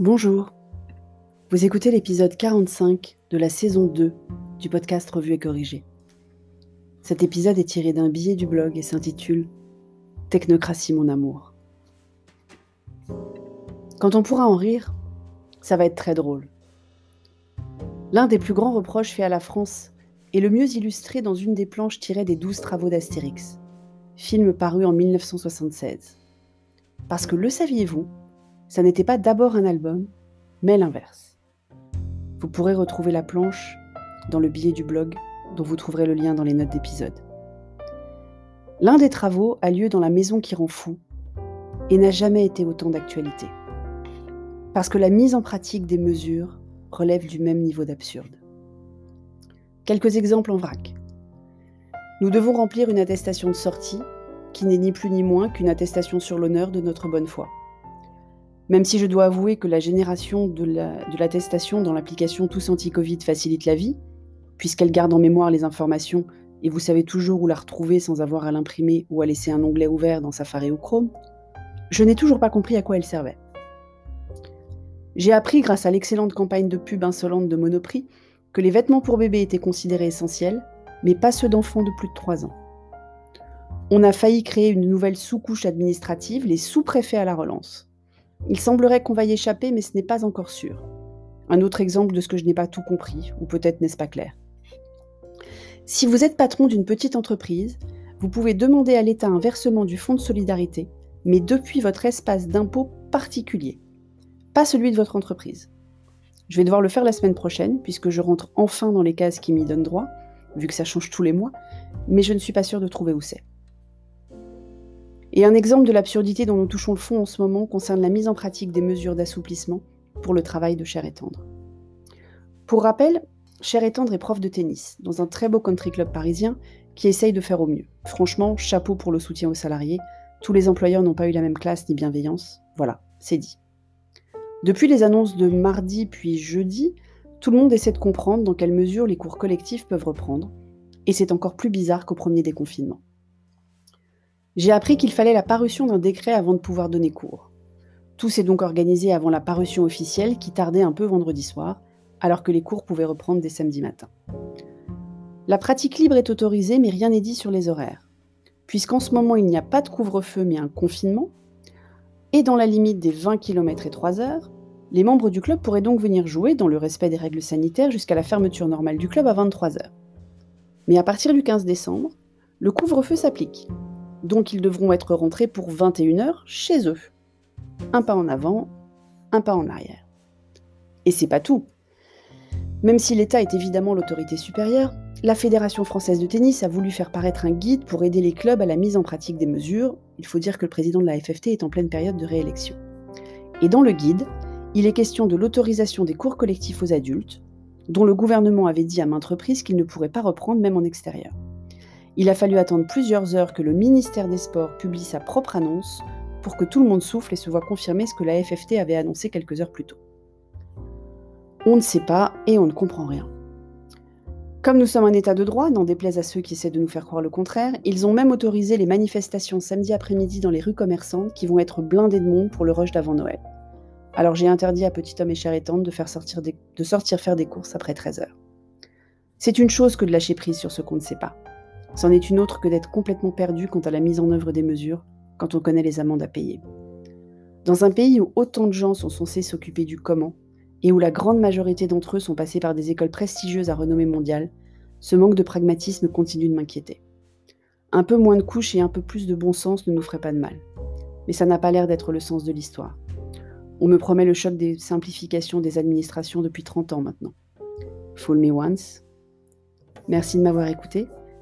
Bonjour. Vous écoutez l'épisode 45 de la saison 2 du podcast Revue et Corrigé. Cet épisode est tiré d'un billet du blog et s'intitule Technocratie mon amour. Quand on pourra en rire, ça va être très drôle. L'un des plus grands reproches faits à la France est le mieux illustré dans une des planches tirées des douze travaux d'Astérix, film paru en 1976. Parce que le saviez-vous, ça n'était pas d'abord un album, mais l'inverse. Vous pourrez retrouver la planche dans le billet du blog dont vous trouverez le lien dans les notes d'épisode. L'un des travaux a lieu dans la maison qui rend fou et n'a jamais été autant d'actualité. Parce que la mise en pratique des mesures relève du même niveau d'absurde. Quelques exemples en vrac. Nous devons remplir une attestation de sortie qui n'est ni plus ni moins qu'une attestation sur l'honneur de notre bonne foi. Même si je dois avouer que la génération de l'attestation dans l'application Tous Anti-Covid facilite la vie, puisqu'elle garde en mémoire les informations et vous savez toujours où la retrouver sans avoir à l'imprimer ou à laisser un onglet ouvert dans Safari ou Chrome, je n'ai toujours pas compris à quoi elle servait. J'ai appris grâce à l'excellente campagne de pub insolente de Monoprix que les vêtements pour bébé étaient considérés essentiels, mais pas ceux d'enfants de plus de 3 ans. On a failli créer une nouvelle sous-couche administrative, les sous-préfets à la relance. Il semblerait qu'on va y échapper, mais ce n'est pas encore sûr. Un autre exemple de ce que je n'ai pas tout compris, ou peut-être n'est-ce pas clair. Si vous êtes patron d'une petite entreprise, vous pouvez demander à l'État un versement du fonds de solidarité, mais depuis votre espace d'impôt particulier, pas celui de votre entreprise. Je vais devoir le faire la semaine prochaine, puisque je rentre enfin dans les cases qui m'y donnent droit, vu que ça change tous les mois, mais je ne suis pas sûre de trouver où c'est. Et un exemple de l'absurdité dont nous touchons le fond en ce moment concerne la mise en pratique des mesures d'assouplissement pour le travail de Cher et Tendre. Pour rappel, Cher et Tendre est prof de tennis dans un très beau country club parisien qui essaye de faire au mieux. Franchement, chapeau pour le soutien aux salariés. Tous les employeurs n'ont pas eu la même classe ni bienveillance. Voilà, c'est dit. Depuis les annonces de mardi puis jeudi, tout le monde essaie de comprendre dans quelle mesure les cours collectifs peuvent reprendre, et c'est encore plus bizarre qu'au premier déconfinement. J'ai appris qu'il fallait la parution d'un décret avant de pouvoir donner cours. Tout s'est donc organisé avant la parution officielle qui tardait un peu vendredi soir, alors que les cours pouvaient reprendre dès samedi matin. La pratique libre est autorisée, mais rien n'est dit sur les horaires. Puisqu'en ce moment il n'y a pas de couvre-feu mais un confinement, et dans la limite des 20 km et 3 heures, les membres du club pourraient donc venir jouer dans le respect des règles sanitaires jusqu'à la fermeture normale du club à 23 heures. Mais à partir du 15 décembre, le couvre-feu s'applique donc ils devront être rentrés pour 21 heures chez eux. Un pas en avant, un pas en arrière. Et c'est pas tout. Même si l'État est évidemment l'autorité supérieure, la Fédération française de tennis a voulu faire paraître un guide pour aider les clubs à la mise en pratique des mesures. Il faut dire que le président de la FFT est en pleine période de réélection. Et dans le guide, il est question de l'autorisation des cours collectifs aux adultes, dont le gouvernement avait dit à maintes reprises qu'il ne pourrait pas reprendre même en extérieur. Il a fallu attendre plusieurs heures que le ministère des Sports publie sa propre annonce pour que tout le monde souffle et se voit confirmer ce que la FFT avait annoncé quelques heures plus tôt. On ne sait pas et on ne comprend rien. Comme nous sommes un État de droit, n'en déplaise à ceux qui essaient de nous faire croire le contraire, ils ont même autorisé les manifestations samedi après-midi dans les rues commerçantes qui vont être blindées de monde pour le rush d'avant Noël. Alors j'ai interdit à Petit Homme et et de, sortir de sortir faire des courses après 13 heures. C'est une chose que de lâcher prise sur ce qu'on ne sait pas. C'en est une autre que d'être complètement perdu quant à la mise en œuvre des mesures, quand on connaît les amendes à payer. Dans un pays où autant de gens sont censés s'occuper du comment, et où la grande majorité d'entre eux sont passés par des écoles prestigieuses à renommée mondiale, ce manque de pragmatisme continue de m'inquiéter. Un peu moins de couches et un peu plus de bon sens ne nous ferait pas de mal. Mais ça n'a pas l'air d'être le sens de l'histoire. On me promet le choc des simplifications des administrations depuis 30 ans maintenant. Fool me once. Merci de m'avoir écouté.